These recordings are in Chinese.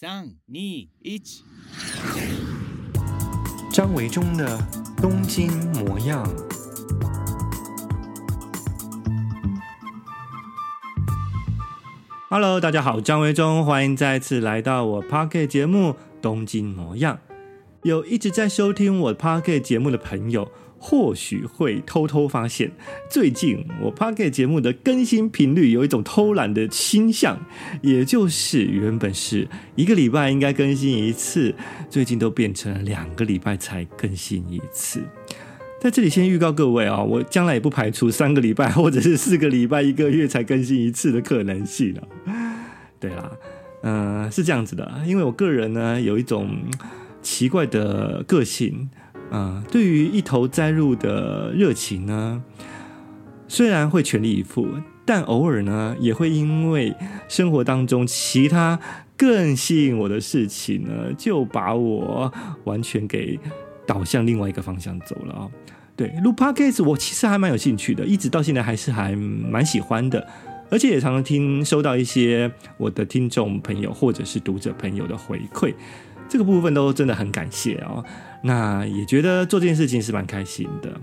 三、二、一，张维忠的东京模样。Hello，大家好，张维忠，欢迎再次来到我 Podcast 节目《东京模样》。有一直在收听我 Podcast 节目的朋友。或许会偷偷发现，最近我 Podcast 节目的更新频率有一种偷懒的倾向，也就是原本是一个礼拜应该更新一次，最近都变成了两个礼拜才更新一次。在这里先预告各位啊，我将来也不排除三个礼拜或者是四个礼拜、一个月才更新一次的可能性了。对啦，嗯、是这样子的，因为我个人呢有一种奇怪的个性。啊、呃，对于一头栽入的热情呢，虽然会全力以赴，但偶尔呢，也会因为生活当中其他更吸引我的事情呢，就把我完全给导向另外一个方向走了啊、哦。对，录 Podcast 我其实还蛮有兴趣的，一直到现在还是还蛮喜欢的，而且也常常听收到一些我的听众朋友或者是读者朋友的回馈，这个部分都真的很感谢、哦。那也觉得做这件事情是蛮开心的，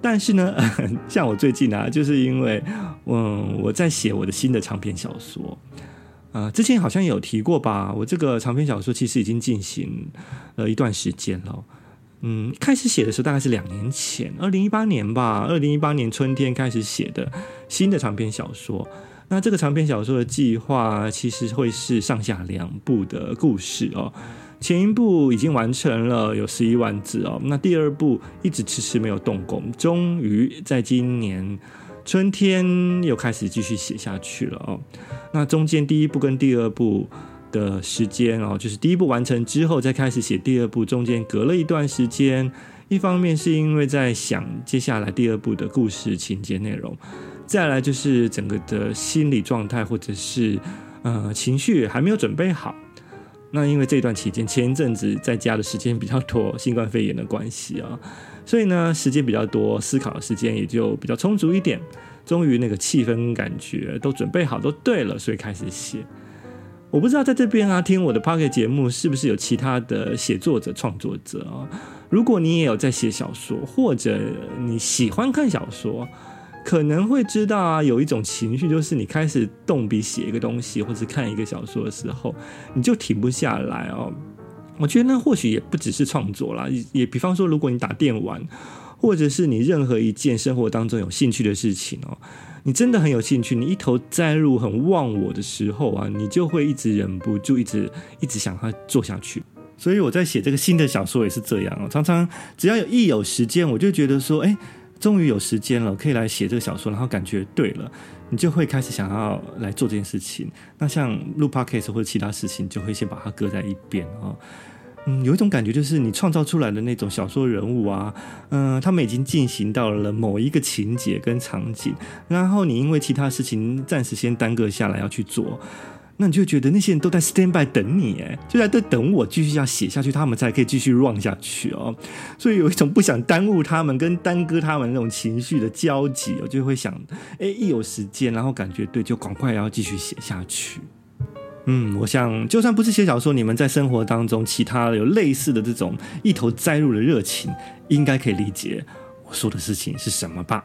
但是呢，像我最近啊，就是因为嗯，我在写我的新的长篇小说，呃，之前好像有提过吧，我这个长篇小说其实已经进行了一段时间了，嗯，开始写的时候大概是两年前，二零一八年吧，二零一八年春天开始写的新的长篇小说。那这个长篇小说的计划其实会是上下两部的故事哦。前一部已经完成了，有十一万字哦。那第二部一直迟迟没有动工，终于在今年春天又开始继续写下去了哦。那中间第一部跟第二部的时间哦，就是第一部完成之后再开始写第二部，中间隔了一段时间。一方面是因为在想接下来第二部的故事情节内容，再来就是整个的心理状态或者是呃情绪还没有准备好。那因为这段期间，前一阵子在家的时间比较多，新冠肺炎的关系啊，所以呢，时间比较多，思考的时间也就比较充足一点。终于那个气氛感觉都准备好，都对了，所以开始写。我不知道在这边啊，听我的 Pocket 节目是不是有其他的写作者、创作者啊？如果你也有在写小说，或者你喜欢看小说。可能会知道啊，有一种情绪，就是你开始动笔写一个东西，或者看一个小说的时候，你就停不下来哦。我觉得那或许也不只是创作啦，也比方说，如果你打电玩，或者是你任何一件生活当中有兴趣的事情哦，你真的很有兴趣，你一头栽入很忘我的时候啊，你就会一直忍不住，一直一直想要做下去。所以我在写这个新的小说也是这样哦，常常只要有一有时间，我就觉得说，哎。终于有时间了，可以来写这个小说，然后感觉对了，你就会开始想要来做这件事情。那像录 podcast 或者其他事情，就会先把它搁在一边啊。嗯，有一种感觉就是你创造出来的那种小说人物啊，嗯、他们已经进行到了某一个情节跟场景，然后你因为其他事情暂时先耽搁下来要去做。那你就觉得那些人都在 stand by 等你，哎，就在这等我继续要写下去，他们才可以继续 run 下去哦。所以有一种不想耽误他们跟耽搁他们那种情绪的交集，我就会想，哎，一有时间，然后感觉对，就赶快要继续写下去。嗯，我想就算不是写小说，你们在生活当中其他有类似的这种一头栽入的热情，应该可以理解我说的事情是什么吧。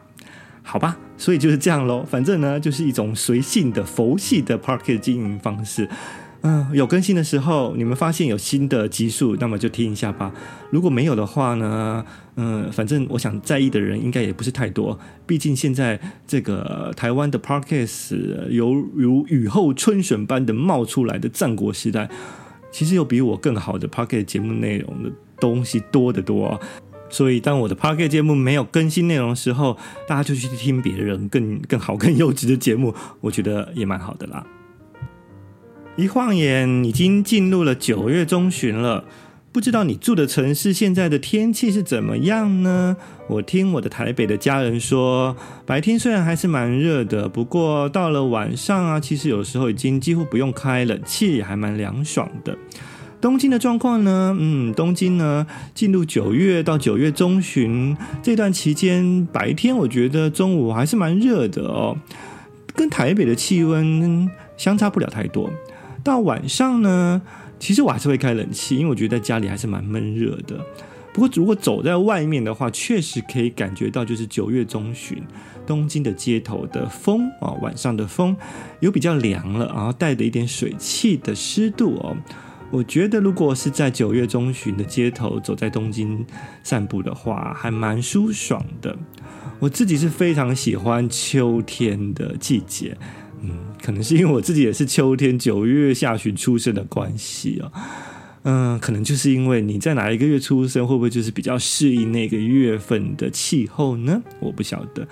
好吧，所以就是这样喽。反正呢，就是一种随性的佛系的 Podcast 经营方式。嗯，有更新的时候，你们发现有新的集数，那么就听一下吧。如果没有的话呢，嗯，反正我想在意的人应该也不是太多。毕竟现在这个台湾的 Podcast 犹如雨后春笋般的冒出来的战国时代，其实有比我更好的 Podcast 节目内容的东西多得多。所以，当我的 Podcast 节目没有更新内容的时候，大家就去听别人更更好、更优质的节目，我觉得也蛮好的啦。一晃眼，已经进入了九月中旬了，不知道你住的城市现在的天气是怎么样呢？我听我的台北的家人说，白天虽然还是蛮热的，不过到了晚上啊，其实有时候已经几乎不用开冷气，也还蛮凉爽的。东京的状况呢？嗯，东京呢，进入九月到九月中旬这段期间，白天我觉得中午还是蛮热的哦，跟台北的气温相差不了太多。到晚上呢，其实我还是会开冷气，因为我觉得在家里还是蛮闷热的。不过如果走在外面的话，确实可以感觉到，就是九月中旬东京的街头的风啊，晚上的风有比较凉了，然后带着一点水汽的湿度哦。我觉得如果是在九月中旬的街头走在东京散步的话，还蛮舒爽的。我自己是非常喜欢秋天的季节，嗯，可能是因为我自己也是秋天九月下旬出生的关系哦，嗯，可能就是因为你在哪一个月出生，会不会就是比较适应那个月份的气候呢？我不晓得。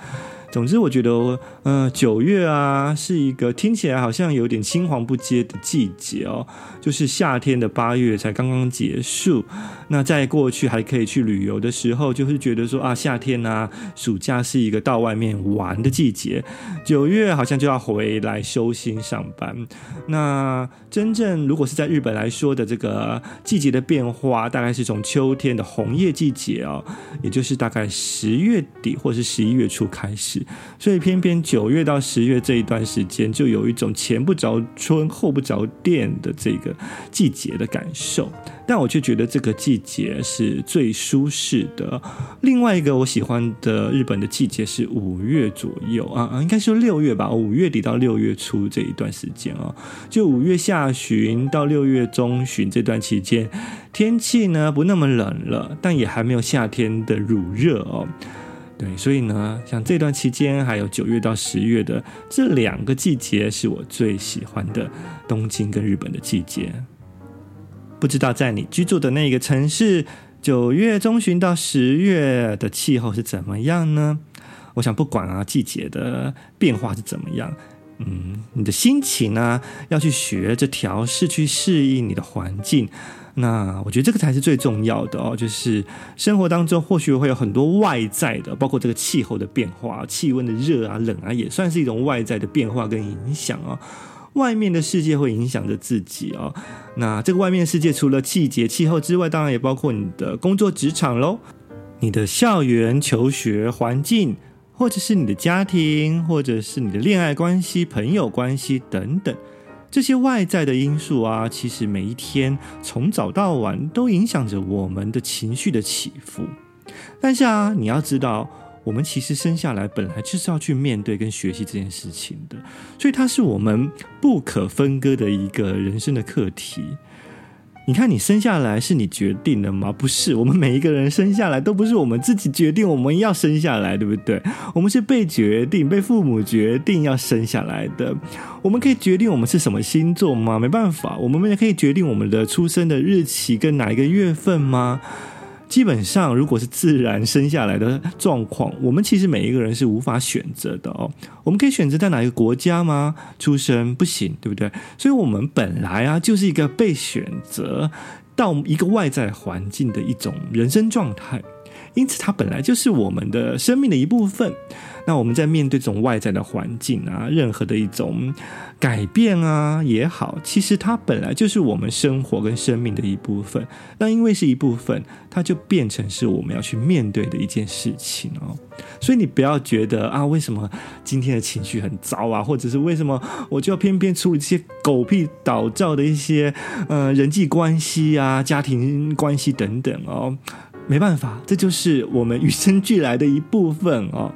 总之，我觉得，呃，九月啊，是一个听起来好像有点青黄不接的季节哦。就是夏天的八月才刚刚结束，那在过去还可以去旅游的时候，就会觉得说啊，夏天啊，暑假是一个到外面玩的季节。九月好像就要回来收心上班。那真正如果是在日本来说的这个季节的变化，大概是从秋天的红叶季节哦，也就是大概十月底或是十一月初开始。所以偏偏九月到十月这一段时间，就有一种前不着村后不着店的这个季节的感受。但我却觉得这个季节是最舒适的。另外一个我喜欢的日本的季节是五月左右啊，应该是六月吧，五月底到六月初这一段时间啊，就五月下旬到六月中旬这段期间，天气呢不那么冷了，但也还没有夏天的乳热哦。对，所以呢，像这段期间，还有九月到十月的这两个季节，是我最喜欢的东京跟日本的季节。不知道在你居住的那个城市，九月中旬到十月的气候是怎么样呢？我想，不管啊，季节的变化是怎么样，嗯，你的心情呢，要去学着调试，去适应你的环境。那我觉得这个才是最重要的哦，就是生活当中或许会有很多外在的，包括这个气候的变化、气温的热啊、冷啊，也算是一种外在的变化跟影响啊。外面的世界会影响着自己哦。那这个外面的世界除了季节、气候之外，当然也包括你的工作职场喽，你的校园求学环境，或者是你的家庭，或者是你的恋爱关系、朋友关系等等。这些外在的因素啊，其实每一天从早到晚都影响着我们的情绪的起伏。但是啊，你要知道，我们其实生下来本来就是要去面对跟学习这件事情的，所以它是我们不可分割的一个人生的课题。你看，你生下来是你决定的吗？不是，我们每一个人生下来都不是我们自己决定我们要生下来，对不对？我们是被决定、被父母决定要生下来的。我们可以决定我们是什么星座吗？没办法。我们也可以决定我们的出生的日期跟哪一个月份吗？基本上，如果是自然生下来的状况，我们其实每一个人是无法选择的哦。我们可以选择在哪一个国家吗？出生不行，对不对？所以，我们本来啊，就是一个被选择到一个外在环境的一种人生状态，因此，它本来就是我们的生命的一部分。那我们在面对这种外在的环境啊，任何的一种改变啊也好，其实它本来就是我们生活跟生命的一部分。那因为是一部分，它就变成是我们要去面对的一件事情哦。所以你不要觉得啊，为什么今天的情绪很糟啊，或者是为什么我就要偏偏处理这些狗屁倒灶的一些呃人际关系啊、家庭关系等等哦。没办法，这就是我们与生俱来的一部分哦。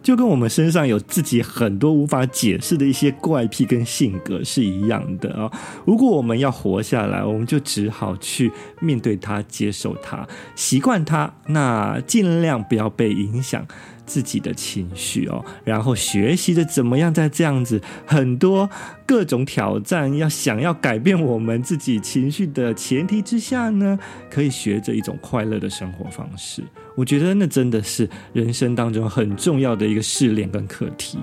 就跟我们身上有自己很多无法解释的一些怪癖跟性格是一样的啊。如果我们要活下来，我们就只好去面对它、接受它、习惯它，那尽量不要被影响。自己的情绪哦，然后学习着怎么样在这样子很多各种挑战，要想要改变我们自己情绪的前提之下呢，可以学着一种快乐的生活方式。我觉得那真的是人生当中很重要的一个试炼跟课题。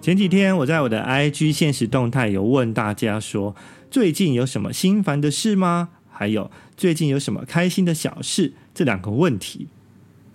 前几天我在我的 IG 现实动态有问大家说，最近有什么心烦的事吗？还有最近有什么开心的小事？这两个问题。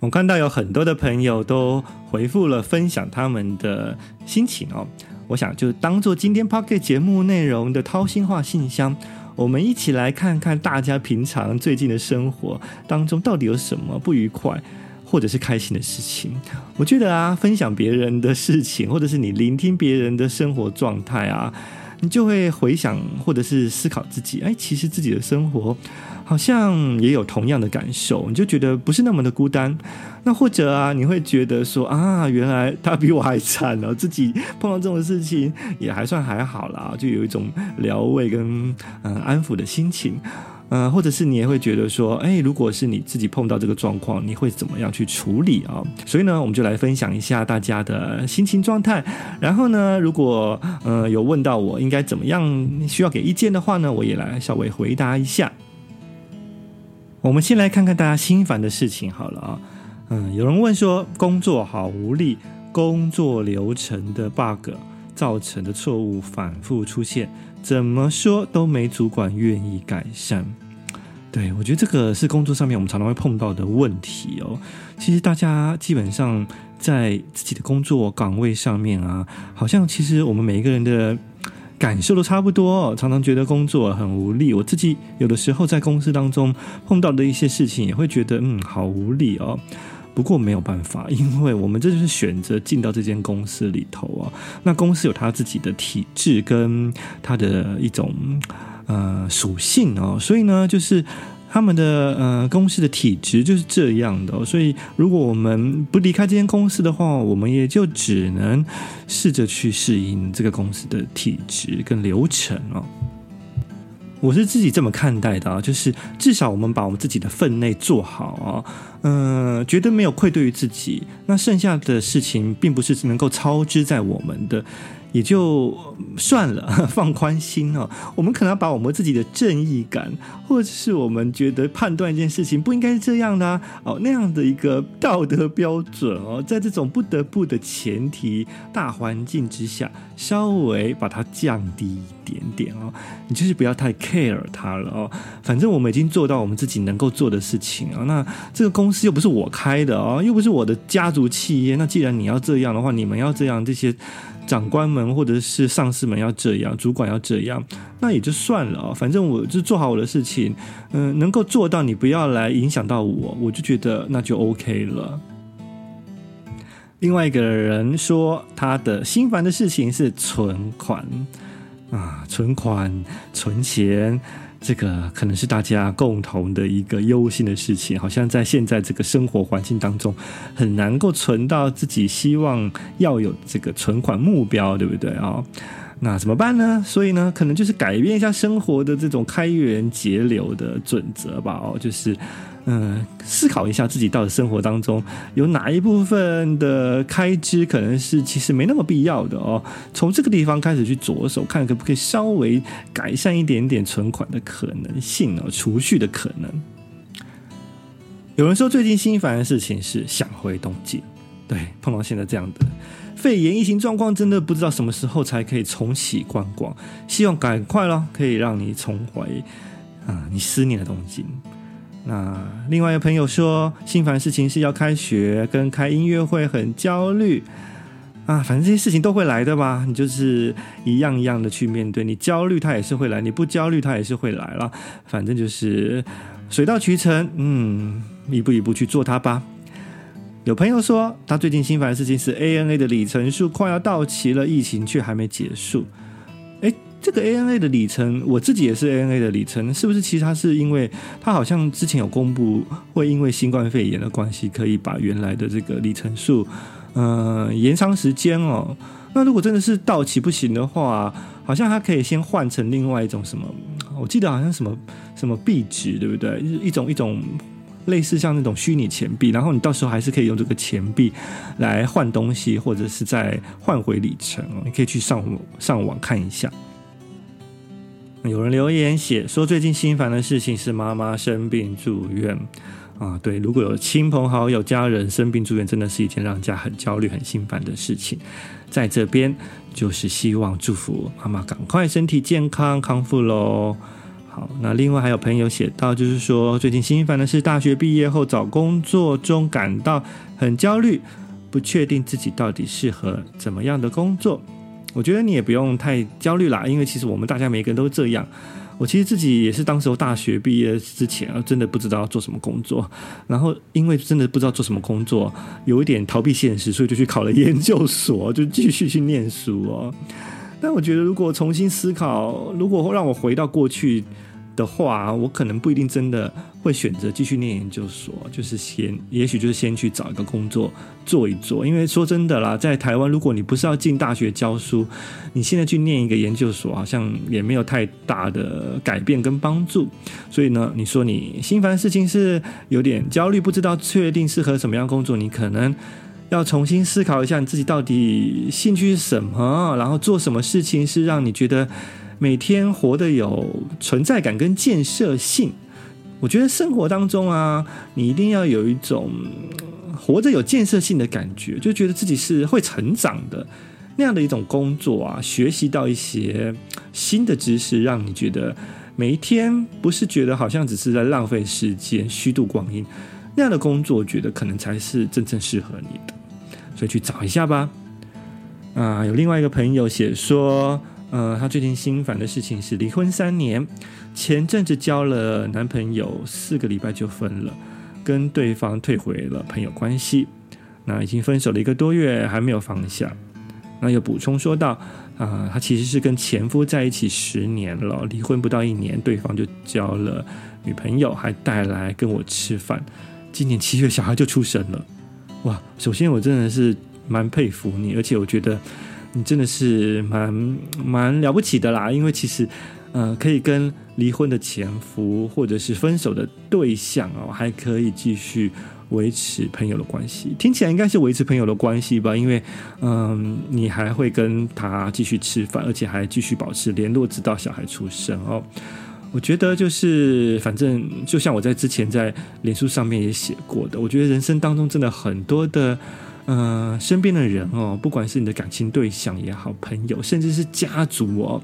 我看到有很多的朋友都回复了，分享他们的心情哦。我想就当做今天 Pocket 节目内容的掏心话信箱，我们一起来看看大家平常最近的生活当中到底有什么不愉快，或者是开心的事情。我觉得啊，分享别人的事情，或者是你聆听别人的生活状态啊。你就会回想或者是思考自己，哎，其实自己的生活好像也有同样的感受，你就觉得不是那么的孤单。那或者啊，你会觉得说啊，原来他比我还惨哦，自己碰到这种事情也还算还好啦，就有一种疗慰跟嗯、安抚的心情。呃，或者是你也会觉得说，哎，如果是你自己碰到这个状况，你会怎么样去处理啊？所以呢，我们就来分享一下大家的心情状态。然后呢，如果呃有问到我应该怎么样需要给意见的话呢，我也来稍微回答一下。我们先来看看大家心烦的事情好了啊。嗯，有人问说，工作好无力，工作流程的 bug 造成的错误反复出现。怎么说都没主管愿意改善，对，我觉得这个是工作上面我们常常会碰到的问题哦。其实大家基本上在自己的工作岗位上面啊，好像其实我们每一个人的感受都差不多，常常觉得工作很无力。我自己有的时候在公司当中碰到的一些事情，也会觉得嗯，好无力哦。不过没有办法，因为我们这就是选择进到这间公司里头啊。那公司有它自己的体制跟它的一种呃属性哦，所以呢，就是他们的呃公司的体质就是这样的。所以如果我们不离开这间公司的话，我们也就只能试着去适应这个公司的体质跟流程哦。我是自己这么看待的啊，就是至少我们把我们自己的分内做好啊，嗯，觉得没有愧对于自己，那剩下的事情并不是能够操之在我们的。也就算了，放宽心哦。我们可能要把我们自己的正义感，或者是我们觉得判断一件事情不应该是这样的，哦，那样的一个道德标准哦，在这种不得不的前提大环境之下，稍微把它降低一点点哦。你就是不要太 care 它了哦。反正我们已经做到我们自己能够做的事情啊。那这个公司又不是我开的哦，又不是我的家族企业。那既然你要这样的话，你们要这样这些。长官们或者是上司们要这样，主管要这样，那也就算了哦。反正我就做好我的事情，嗯，能够做到你不要来影响到我，我就觉得那就 OK 了。另外一个人说，他的心烦的事情是存款啊，存款、存钱。这个可能是大家共同的一个忧心的事情，好像在现在这个生活环境当中，很难够存到自己希望要有这个存款目标，对不对啊？哦，那怎么办呢？所以呢，可能就是改变一下生活的这种开源节流的准则吧。哦，就是。嗯，思考一下自己到底生活当中有哪一部分的开支可能是其实没那么必要的哦。从这个地方开始去着手，看可不可以稍微改善一点点存款的可能性哦，储蓄的可能。有人说最近心烦的事情是想回东京，对，碰到现在这样的肺炎疫情状况，真的不知道什么时候才可以重启观光，希望赶快咯，可以让你重回啊你思念的东京。那另外一个朋友说，心烦事情是要开学跟开音乐会，很焦虑啊。反正这些事情都会来的吧，你就是一样一样的去面对。你焦虑，它也是会来；你不焦虑，它也是会来了。反正就是水到渠成，嗯，一步一步去做它吧。有朋友说，他最近心烦的事情是 ANA 的里程数快要到期了，疫情却还没结束。这个 ANA 的里程，我自己也是 ANA 的里程，是不是？其实它是因为它好像之前有公布，会因为新冠肺炎的关系，可以把原来的这个里程数，呃，延长时间哦。那如果真的是到期不行的话，好像它可以先换成另外一种什么？我记得好像什么什么币值，对不对？一种一种类似像那种虚拟钱币，然后你到时候还是可以用这个钱币来换东西，或者是再换回里程哦。你可以去上上网看一下。有人留言写说，最近心烦的事情是妈妈生病住院啊。对，如果有亲朋好友、家人生病住院，真的是一件让人家很焦虑、很心烦的事情。在这边就是希望祝福妈妈赶快身体健康康复喽。好，那另外还有朋友写到，就是说最近心烦的是大学毕业后找工作中感到很焦虑，不确定自己到底适合怎么样的工作。我觉得你也不用太焦虑啦，因为其实我们大家每个人都这样。我其实自己也是当时候大学毕业之前啊，真的不知道要做什么工作，然后因为真的不知道做什么工作，有一点逃避现实，所以就去考了研究所，就继续去念书哦。但我觉得，如果重新思考，如果让我回到过去的话，我可能不一定真的会选择继续念研究所，就是先，也许就是先去找一个工作做一做。因为说真的啦，在台湾，如果你不是要进大学教书，你现在去念一个研究所，好像也没有太大的改变跟帮助。所以呢，你说你心烦事情是有点焦虑，不知道确定适合什么样工作，你可能要重新思考一下你自己到底兴趣是什么，然后做什么事情是让你觉得。每天活得有存在感跟建设性，我觉得生活当中啊，你一定要有一种活着有建设性的感觉，就觉得自己是会成长的那样的一种工作啊，学习到一些新的知识，让你觉得每一天不是觉得好像只是在浪费时间、虚度光阴那样的工作，觉得可能才是真正适合你的，所以去找一下吧。啊，有另外一个朋友写说。呃，她最近心烦的事情是离婚三年，前阵子交了男朋友，四个礼拜就分了，跟对方退回了朋友关系。那已经分手了一个多月，还没有放下。那又补充说道：啊、呃，她其实是跟前夫在一起十年了，离婚不到一年，对方就交了女朋友，还带来跟我吃饭。今年七月小孩就出生了。哇，首先我真的是蛮佩服你，而且我觉得。你真的是蛮蛮了不起的啦，因为其实，呃，可以跟离婚的前夫或者是分手的对象哦，还可以继续维持朋友的关系，听起来应该是维持朋友的关系吧？因为，嗯，你还会跟他继续吃饭，而且还继续保持联络，直到小孩出生哦。我觉得就是，反正就像我在之前在脸书上面也写过的，我觉得人生当中真的很多的。嗯、身边的人哦，不管是你的感情对象也好，朋友，甚至是家族哦，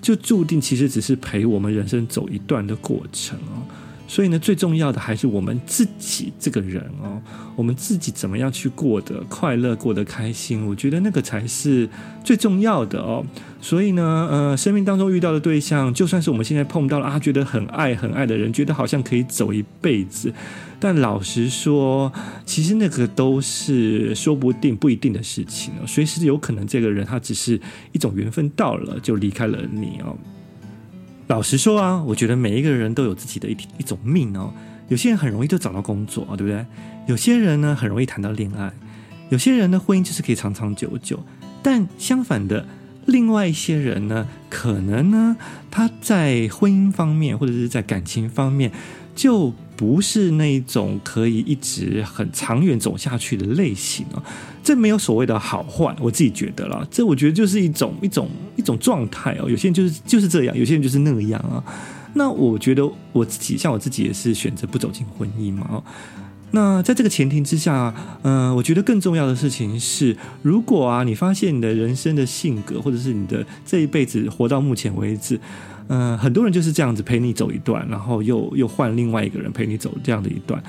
就注定其实只是陪我们人生走一段的过程哦。所以呢，最重要的还是我们自己这个人哦，我们自己怎么样去过得快乐，过得开心，我觉得那个才是最重要的哦。所以呢，呃，生命当中遇到的对象，就算是我们现在碰到了啊，觉得很爱很爱的人，觉得好像可以走一辈子，但老实说，其实那个都是说不定、不一定的事情哦。随时有可能这个人他只是一种缘分到了就离开了你哦。老实说啊，我觉得每一个人都有自己的一一种命哦。有些人很容易就找到工作，对不对？有些人呢很容易谈到恋爱，有些人的婚姻就是可以长长久久。但相反的，另外一些人呢，可能呢他在婚姻方面或者是在感情方面就。不是那种可以一直很长远走下去的类型啊，这没有所谓的好坏，我自己觉得啦，这我觉得就是一种一种一种状态哦。有些人就是就是这样，有些人就是那样啊。那我觉得我自己像我自己也是选择不走进婚姻嘛。那在这个前提之下，嗯、我觉得更重要的事情是，如果啊，你发现你的人生的性格，或者是你的这一辈子活到目前为止。嗯、很多人就是这样子陪你走一段，然后又又换另外一个人陪你走这样的一段。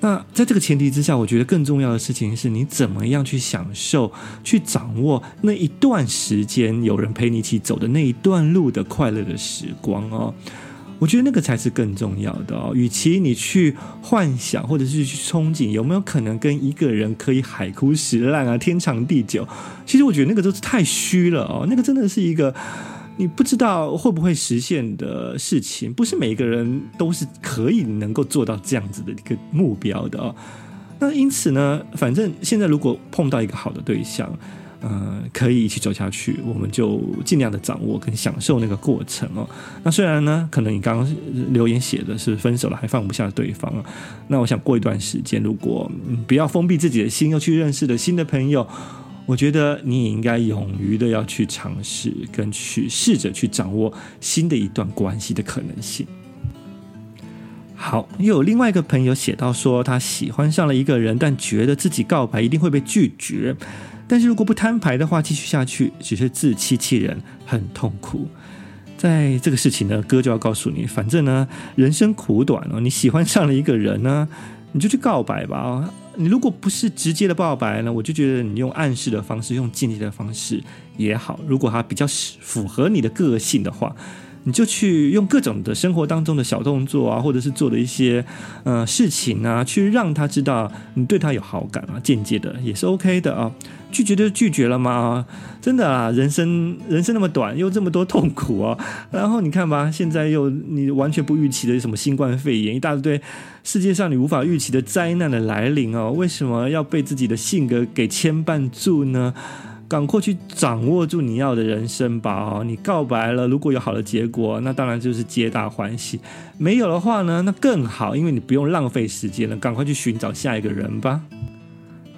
那在这个前提之下，我觉得更重要的事情是你怎么样去享受、去掌握那一段时间有人陪你一起走的那一段路的快乐的时光哦。我觉得那个才是更重要的哦。与其你去幻想或者是去憧憬有没有可能跟一个人可以海枯石烂啊、天长地久，其实我觉得那个都是太虚了哦。那个真的是一个。你不知道会不会实现的事情，不是每一个人都是可以能够做到这样子的一个目标的哦。那因此呢，反正现在如果碰到一个好的对象，呃，可以一起走下去，我们就尽量的掌握跟享受那个过程哦。那虽然呢，可能你刚刚留言写的是分手了还放不下对方啊，那我想过一段时间，如果不要封闭自己的心，又去认识了新的朋友。我觉得你也应该勇于的要去尝试，跟去试着去掌握新的一段关系的可能性。好，又有另外一个朋友写到说，他喜欢上了一个人，但觉得自己告白一定会被拒绝，但是如果不摊牌的话，继续下去只是自欺欺人，很痛苦。在这个事情呢，哥就要告诉你，反正呢，人生苦短哦，你喜欢上了一个人呢，你就去告白吧。你如果不是直接的告白呢，我就觉得你用暗示的方式，用间接的方式也好。如果他比较符合你的个性的话，你就去用各种的生活当中的小动作啊，或者是做的一些呃事情啊，去让他知道你对他有好感啊，间接的也是 OK 的啊。拒绝就拒绝了吗？真的啊，人生 人生那么短，又这么多痛苦啊。然后你看吧，现在又你完全不预期的什么新冠肺炎，一大堆世界上你无法预期的灾难的来临哦。为什么要被自己的性格给牵绊住呢？赶快去掌握住你要的人生吧！哦，你告白了，如果有好的结果，那当然就是皆大欢喜；没有的话呢，那更好，因为你不用浪费时间了，赶快去寻找下一个人吧。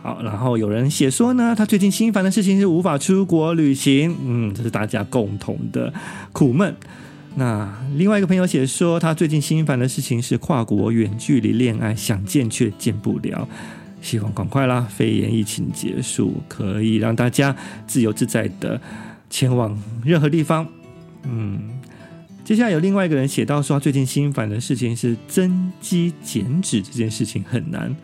好，然后有人写说呢，他最近心烦的事情是无法出国旅行，嗯，这是大家共同的苦闷。那另外一个朋友写说，他最近心烦的事情是跨国远距离恋爱，想见却见不了。希望赶快啦，肺炎疫情结束，可以让大家自由自在的前往任何地方。嗯，接下来有另外一个人写到说，最近心烦的事情是增肌减脂这件事情很难。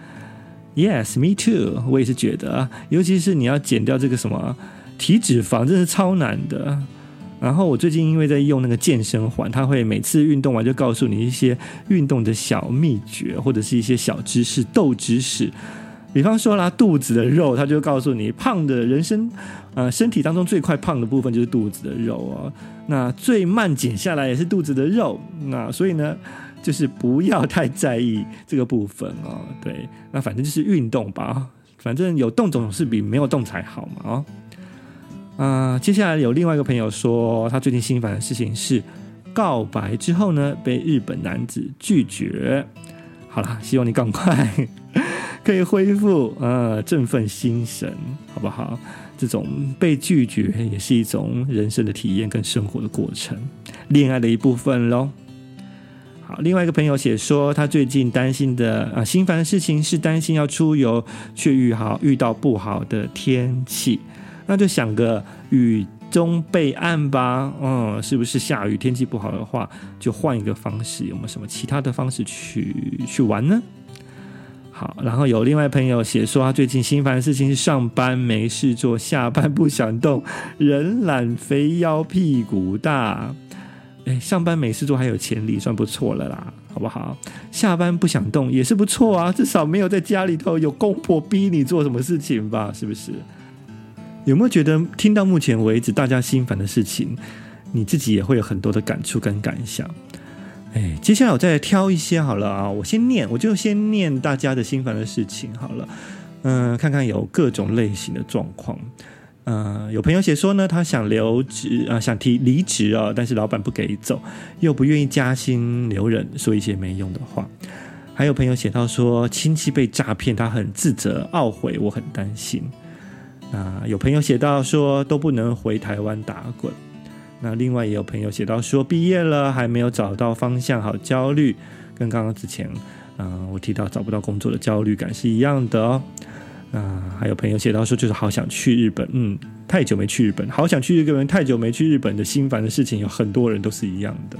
Yes, me too，我也是觉得，尤其是你要减掉这个什么体脂肪，真是超难的。然后我最近因为在用那个健身环，他会每次运动完就告诉你一些运动的小秘诀，或者是一些小知识、豆知识。比方说啦，肚子的肉，他就告诉你，胖的人生，呃，身体当中最快胖的部分就是肚子的肉哦。那最慢减下来也是肚子的肉。那所以呢，就是不要太在意这个部分哦。对，那反正就是运动吧，反正有动总是比没有动才好嘛。哦，啊、接下来有另外一个朋友说，他最近心烦的事情是告白之后呢，被日本男子拒绝。好啦，希望你赶快。可以恢复呃振奋心神，好不好？这种被拒绝也是一种人生的体验跟生活的过程，恋爱的一部分喽。好，另外一个朋友写说，他最近担心的啊心烦的事情是担心要出游，却遇好遇到不好的天气，那就想个雨中备案吧。嗯，是不是下雨天气不好的话，就换一个方式？有没有什么其他的方式去去玩呢？好，然后有另外朋友写说，他最近心烦的事情是上班没事做，下班不想动，人懒肥腰屁股大。哎，上班没事做还有潜力，算不错了啦，好不好？下班不想动也是不错啊，至少没有在家里头有公婆逼你做什么事情吧？是不是？有没有觉得听到目前为止大家心烦的事情，你自己也会有很多的感触跟感想？哎，接下来我再来挑一些好了啊，我先念，我就先念大家的心烦的事情好了。嗯、看看有各种类型的状况。嗯、有朋友写说呢，他想留职啊、想提离职啊，但是老板不给走，又不愿意加薪留人，说一些没用的话。还有朋友写到说，亲戚被诈骗，他很自责懊悔，我很担心。啊、有朋友写到说，都不能回台湾打滚。那另外也有朋友写到说，毕业了还没有找到方向，好焦虑，跟刚刚之前，嗯、我提到找不到工作的焦虑感是一样的哦。啊、还有朋友写到说，就是好想去日本，嗯，太久没去日本，好想去日本，太久没去日本的心烦的事情，有很多人都是一样的。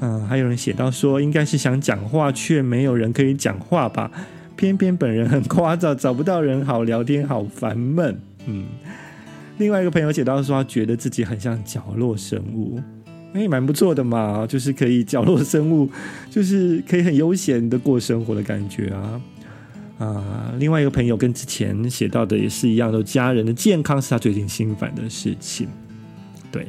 嗯、还有人写到说，应该是想讲话却没有人可以讲话吧，偏偏本人很聒噪，找不到人好聊天，好烦闷，嗯。另外一个朋友写到说，他觉得自己很像角落生物，哎，蛮不错的嘛，就是可以角落生物，就是可以很悠闲的过生活的感觉啊啊！另外一个朋友跟之前写到的也是一样，都家人的健康是他最近心烦的事情，对。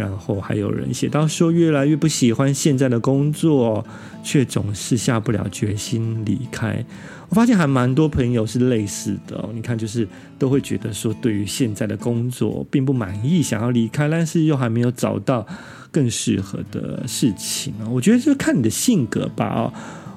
然后还有人写到说，越来越不喜欢现在的工作，却总是下不了决心离开。我发现还蛮多朋友是类似的，你看，就是都会觉得说，对于现在的工作并不满意，想要离开，但是又还没有找到更适合的事情啊。我觉得就看你的性格吧哦，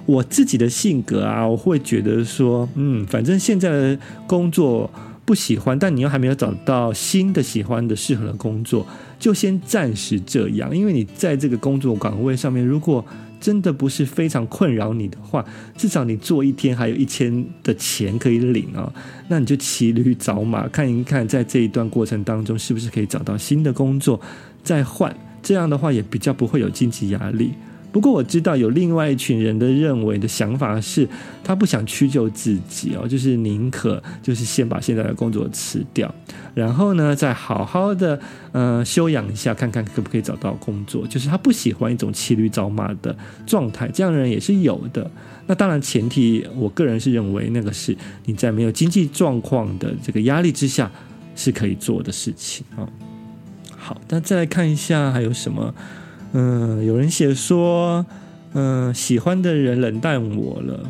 我自己的性格啊，我会觉得说，嗯，反正现在的工作。不喜欢，但你又还没有找到新的喜欢的适合的工作，就先暂时这样。因为你在这个工作岗位上面，如果真的不是非常困扰你的话，至少你做一天还有一千的钱可以领啊、那你就骑驴找马，看一看在这一段过程当中是不是可以找到新的工作，再换。这样的话也比较不会有经济压力。不过我知道有另外一群人的认为的想法是，他不想屈就自己哦，就是宁可就是先把现在的工作辞掉，然后呢再好好的呃休养一下，看看可不可以找到工作。就是他不喜欢一种骑驴找马的状态，这样的人也是有的。那当然前提，我个人是认为那个是你在没有经济状况的这个压力之下是可以做的事情啊。好，那再来看一下还有什么。嗯，有人写说，嗯，喜欢的人冷淡我了，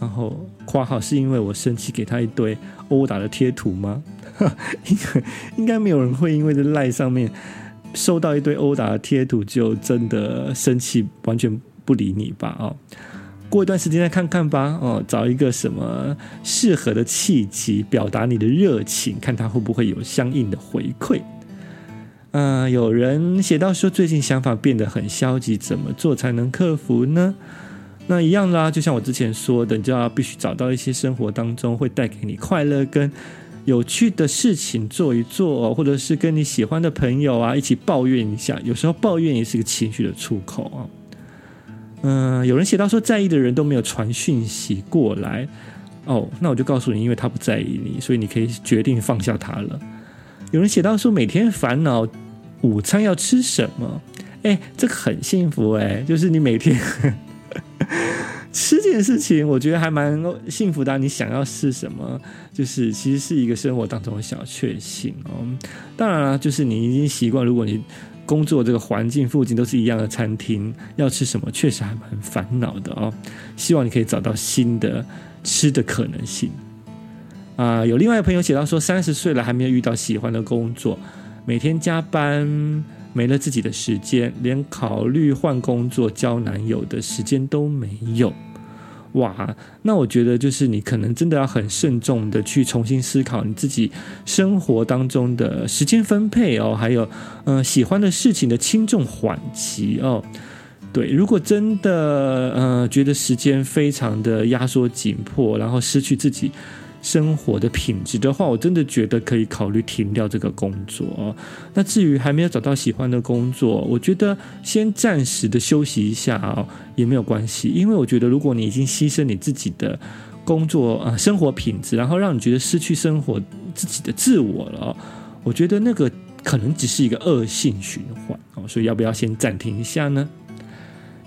然后括号是因为我生气给他一堆殴打的贴图吗？应 该应该没有人会因为在赖上面收到一堆殴打的贴图就真的生气，完全不理你吧？哦，过一段时间再看看吧。哦，找一个什么适合的契机表达你的热情，看他会不会有相应的回馈。嗯、有人写到说，最近想法变得很消极，怎么做才能克服呢？那一样啦，就像我之前说的，你就要必须找到一些生活当中会带给你快乐跟有趣的事情做一做，或者是跟你喜欢的朋友啊一起抱怨一下。有时候抱怨也是个情绪的出口啊。嗯、有人写到说，在意的人都没有传讯息过来哦，那我就告诉你，因为他不在意你，所以你可以决定放下他了。有人写到说，每天烦恼午餐要吃什么？哎，这个很幸福哎，就是你每天 吃这件事情，我觉得还蛮幸福的。你想要吃什么，就是其实是一个生活当中的小确幸哦。当然了，就是你已经习惯，如果你工作这个环境附近都是一样的餐厅，要吃什么确实还蛮烦恼的哦。希望你可以找到新的吃的可能性。啊，有另外一个朋友写到说，三十岁了还没有遇到喜欢的工作，每天加班，没了自己的时间，连考虑换工作、交男友的时间都没有。哇，那我觉得就是你可能真的要很慎重的去重新思考你自己生活当中的时间分配哦，还有呃喜欢的事情的轻重缓急哦。对，如果真的呃觉得时间非常的压缩紧迫，然后失去自己。生活的品质的话，我真的觉得可以考虑停掉这个工作。那至于还没有找到喜欢的工作，我觉得先暂时的休息一下啊，也没有关系。因为我觉得，如果你已经牺牲你自己的工作啊、生活品质，然后让你觉得失去生活自己的自我了，我觉得那个可能只是一个恶性循环哦。所以要不要先暂停一下呢？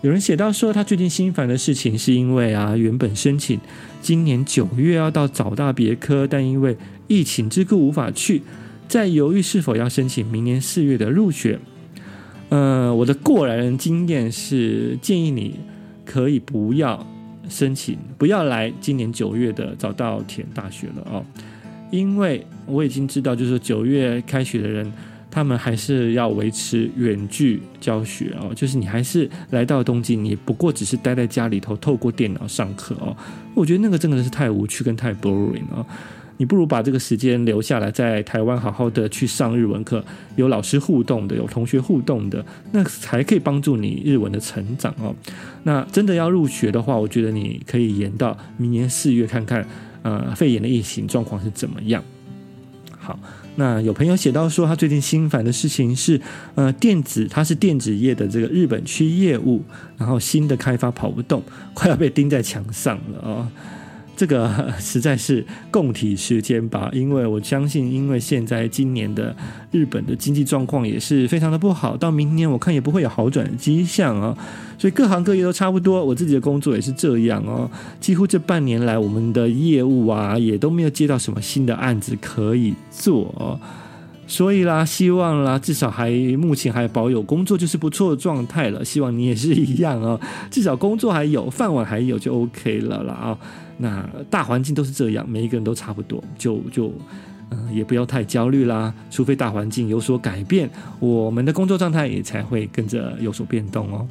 有人写到说，他最近心烦的事情是因为啊，原本申请今年九月要到早大别科，但因为疫情之故无法去，在犹豫是否要申请明年四月的入学。呃，我的过来人经验是建议你可以不要申请，不要来今年九月的早稻田大学了哦，因为我已经知道，就是九月开学的人。他们还是要维持远距教学哦，就是你还是来到东京，你不过只是待在家里头，透过电脑上课哦。我觉得那个真的是太无趣跟太 boring 哦。你不如把这个时间留下来，在台湾好好的去上日文课，有老师互动的，有同学互动的，那才可以帮助你日文的成长哦。那真的要入学的话，我觉得你可以延到明年四月看看，呃，肺炎的疫情状况是怎么样。好。那有朋友写到说，他最近心烦的事情是，呃，电子，他是电子业的这个日本区业务，然后新的开发跑不动，快要被钉在墙上了哦。这个 实在是共体时间吧，因为我相信，因为现在今年的日本的经济状况也是非常的不好，到明年我看也不会有好转的迹象啊，所以各行各业都差不多，我自己的工作也是这样哦，几乎这半年来，我们的业务啊也都没有接到什么新的案子可以做哦。所以啦，希望啦，至少还目前还保有工作就是不错的状态了。希望你也是一样哦，至少工作还有，饭碗还有就 OK 了啦啊、那大环境都是这样，每一个人都差不多，就就嗯、也不要太焦虑啦。除非大环境有所改变，我们的工作状态也才会跟着有所变动哦。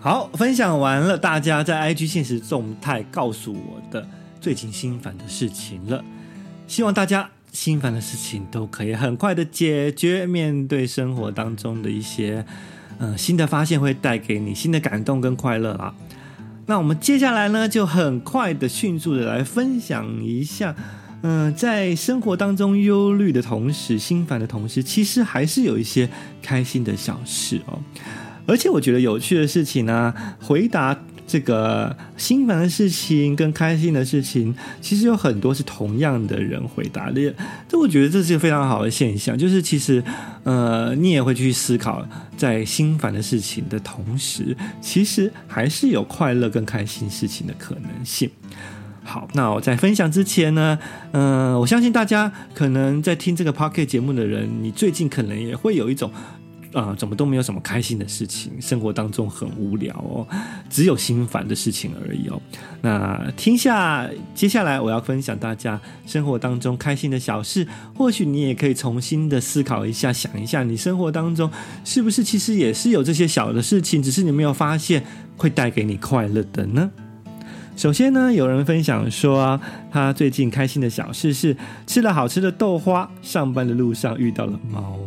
好，分享完了大家在 IG 现实动态告诉我的最近心烦的事情了，希望大家。心烦的事情都可以很快的解决，面对生活当中的一些，呃，新的发现会带给你新的感动跟快乐啊。那我们接下来呢，就很快的、迅速的来分享一下，嗯、在生活当中忧虑的同时，心烦的同时，其实还是有一些开心的小事哦。而且我觉得有趣的事情呢、回答这个心烦的事情跟开心的事情，其实有很多是同样的人回答的。这我觉得这是一个非常好的现象，就是其实呃，你也会去思考，在心烦的事情的同时，其实还是有快乐跟开心事情的可能性。好，那我在分享之前呢，嗯、我相信大家可能在听这个 Pocket 节目的人，你最近可能也会有一种，呃，怎么都没有什么开心的事情，生活当中很无聊哦，只有心烦的事情而已哦。那听下接下来我要分享大家生活当中开心的小事，或许你也可以重新的思考一下，想一下你生活当中是不是其实也是有这些小的事情，只是你没有发现会带给你快乐的呢？首先呢，有人分享说，他最近开心的小事是吃了好吃的豆花，上班的路上遇到了猫。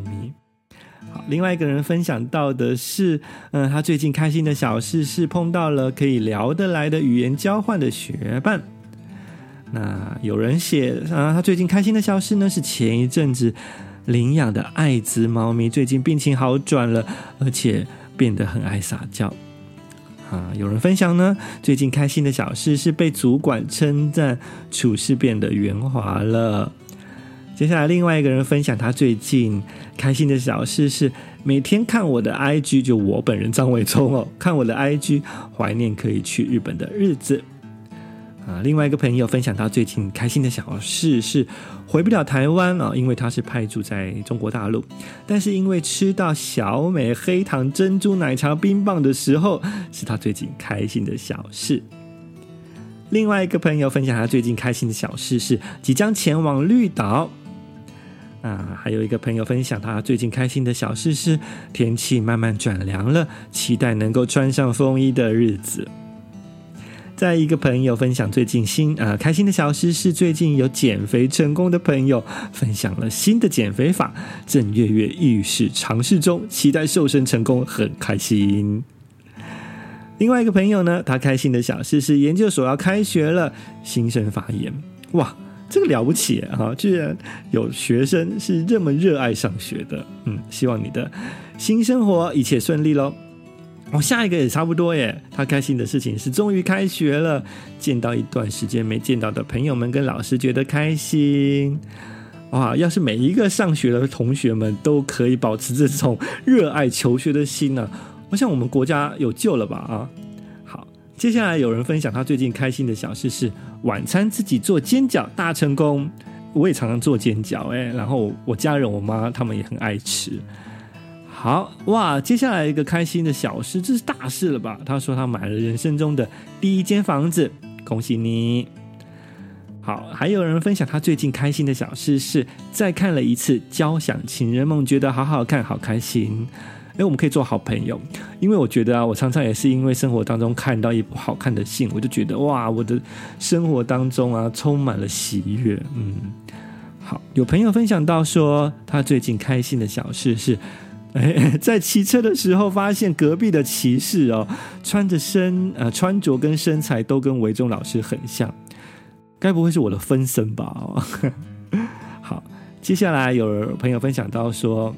另外一个人分享到的是，嗯，他最近开心的小事是碰到了可以聊得来的语言交换的学伴。那有人写，啊，他最近开心的小事呢是前一阵子领养的爱滋猫咪最近病情好转了，而且变得很爱撒娇。啊，有人分享呢，最近开心的小事是被主管称赞，处事变得圆滑了。接下来，另外一个人分享他最近开心的小事是每天看我的 IG，就我本人张伟聪哦，看我的 IG，怀念可以去日本的日子。啊，另外一个朋友分享他最近开心的小事是回不了台湾啊，因为他是派驻在中国大陆，但是因为吃到小美黑糖珍珠奶茶冰棒的时候，是他最近开心的小事。另外一个朋友分享他最近开心的小事是即将前往绿岛。啊，还有一个朋友分享他最近开心的小事是天气慢慢转凉了，期待能够穿上风衣的日子。再一个朋友分享最近新啊、开心的小事是最近有减肥成功的朋友分享了新的减肥法，正跃跃欲试尝试中，期待瘦身成功，很开心。另外一个朋友呢，他开心的小事是研究所要开学了，新生发言，哇，这个了不起哈，居然有学生是这么热爱上学的，嗯，希望你的新生活一切顺利喽。哦，下一个也差不多耶。他开心的事情是终于开学了，见到一段时间没见到的朋友们跟老师，觉得开心。哇，要是每一个上学的同学们都可以保持这种热爱求学的心呢，我想我们国家有救了吧？啊，接下来有人分享他最近开心的小事是晚餐自己做煎饺大成功。我也常常做煎饺，哎，然后我家人我妈他们也很爱吃。好哇，接下来一个开心的小事，这是大事了吧？他说他买了人生中的第一间房子，恭喜你！好，还有人分享他最近开心的小事是再看了一次《交响情人梦》，觉得好好看，好开心。诶，我们可以做好朋友，因为我觉得啊，我常常也是因为生活当中看到一部好看的信，我就觉得哇，我的生活当中啊充满了喜悦。嗯，好，有朋友分享到说他最近开心的小事是。哎，在骑车的时候发现隔壁的骑士哦，穿着身呃穿着跟身材都跟维中老师很像，该不会是我的分身吧？哦，好，接下来有朋友分享到说，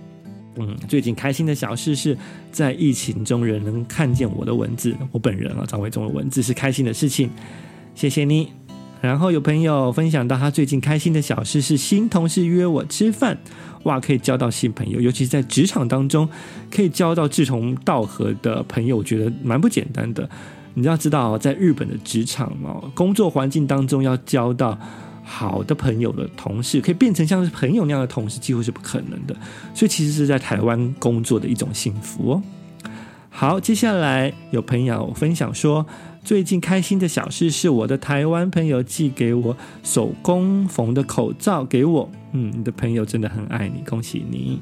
嗯，最近开心的小事是在疫情中人能看见我的文字，我本人啊张维忠的文字是开心的事情，谢谢你。然后有朋友分享到他最近开心的小事是新同事约我吃饭。哇，可以交到新朋友，尤其是在职场当中，可以交到志同道合的朋友，我觉得蛮不简单的。你要知道，在日本的职场哦，工作环境当中要交到好的朋友的同事，可以变成像是朋友那样的同事，几乎是不可能的。所以，其实是在台湾工作的一种幸福哦。好，接下来有朋友分享说，最近开心的小事是我的台湾朋友寄给我手工缝的口罩给我。嗯，你的朋友真的很爱你，恭喜你。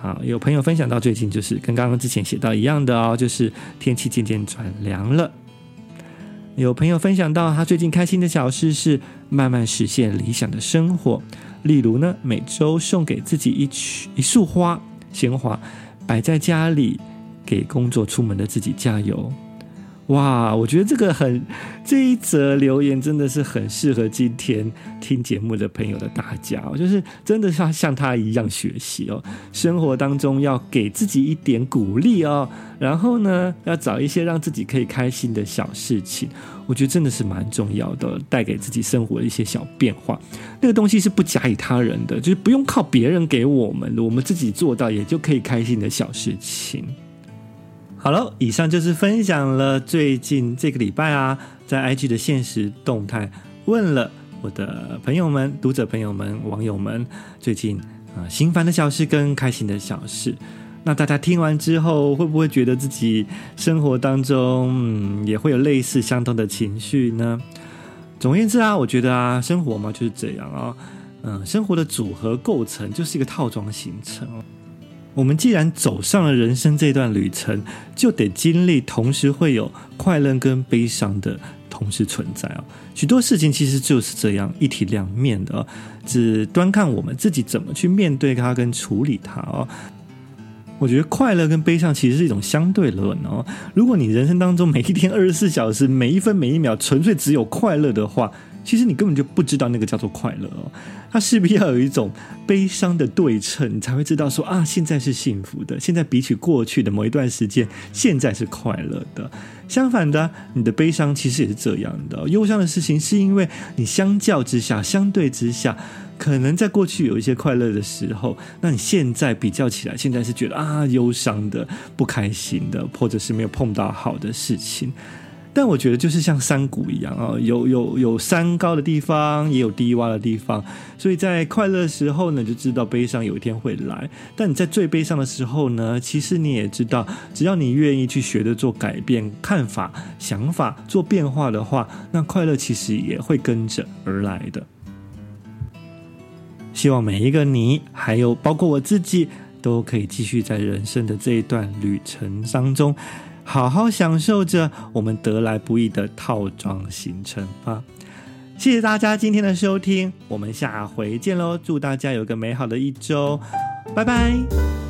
好，有朋友分享到最近就是跟刚刚之前写到一样的哦，就是天气渐渐转凉了。有朋友分享到他最近开心的小事是慢慢实现理想的生活，例如呢，每周送给自己一曲一束花鲜花，摆在家里，给工作出门的自己加油。哇，我觉得这个很这一则留言真的是很适合今天听节目的朋友的大家，就是真的要像他一样学习哦，生活当中要给自己一点鼓励哦，然后呢，要找一些让自己可以开心的小事情，我觉得真的是蛮重要的，带给自己生活一些小变化。那个东西是不假以他人的，就是不用靠别人给我们的，我们自己做到也就可以开心的小事情。好了，以上就是分享了最近这个礼拜啊，在 IG 的现实动态问了我的朋友们、读者朋友们、网友们最近啊、心烦的小事跟开心的小事。那大家听完之后，会不会觉得自己生活当中嗯也会有类似相同的情绪呢？总而言之啊，我觉得啊，生活嘛就是这样啊、嗯，生活的组合构成就是一个套装形成哦。我们既然走上了人生这段旅程，就得经历同时会有快乐跟悲伤的同时存在啊。许多事情其实就是这样一体两面的，只端看我们自己怎么去面对它跟处理它哦。我觉得快乐跟悲伤其实是一种相对论哦。如果你人生当中每一天二十四小时每一分每一秒纯粹只有快乐的话，其实你根本就不知道那个叫做快乐哦，它势必要有一种悲伤的对称，你才会知道说啊，现在是幸福的，现在比起过去的某一段时间，现在是快乐的。相反的，你的悲伤其实也是这样的，忧伤的事情是因为你相较之下，相对之下，可能在过去有一些快乐的时候，那你现在比较起来，现在是觉得啊，忧伤的、不开心的，或者是没有碰到好的事情。但我觉得就是像山谷一样啊，有有有山高的地方，也有低洼的地方。所以在快乐的时候呢，就知道悲伤有一天会来。但你在最悲伤的时候呢，其实你也知道，只要你愿意去学着做改变、看法、想法、做变化的话，那快乐其实也会跟着而来的。希望每一个你，还有包括我自己，都可以继续在人生的这一段旅程当中。好好享受着我们得来不易的套装行程吧！谢谢大家今天的收听，我们下回见喽！祝大家有个美好的一周，拜拜。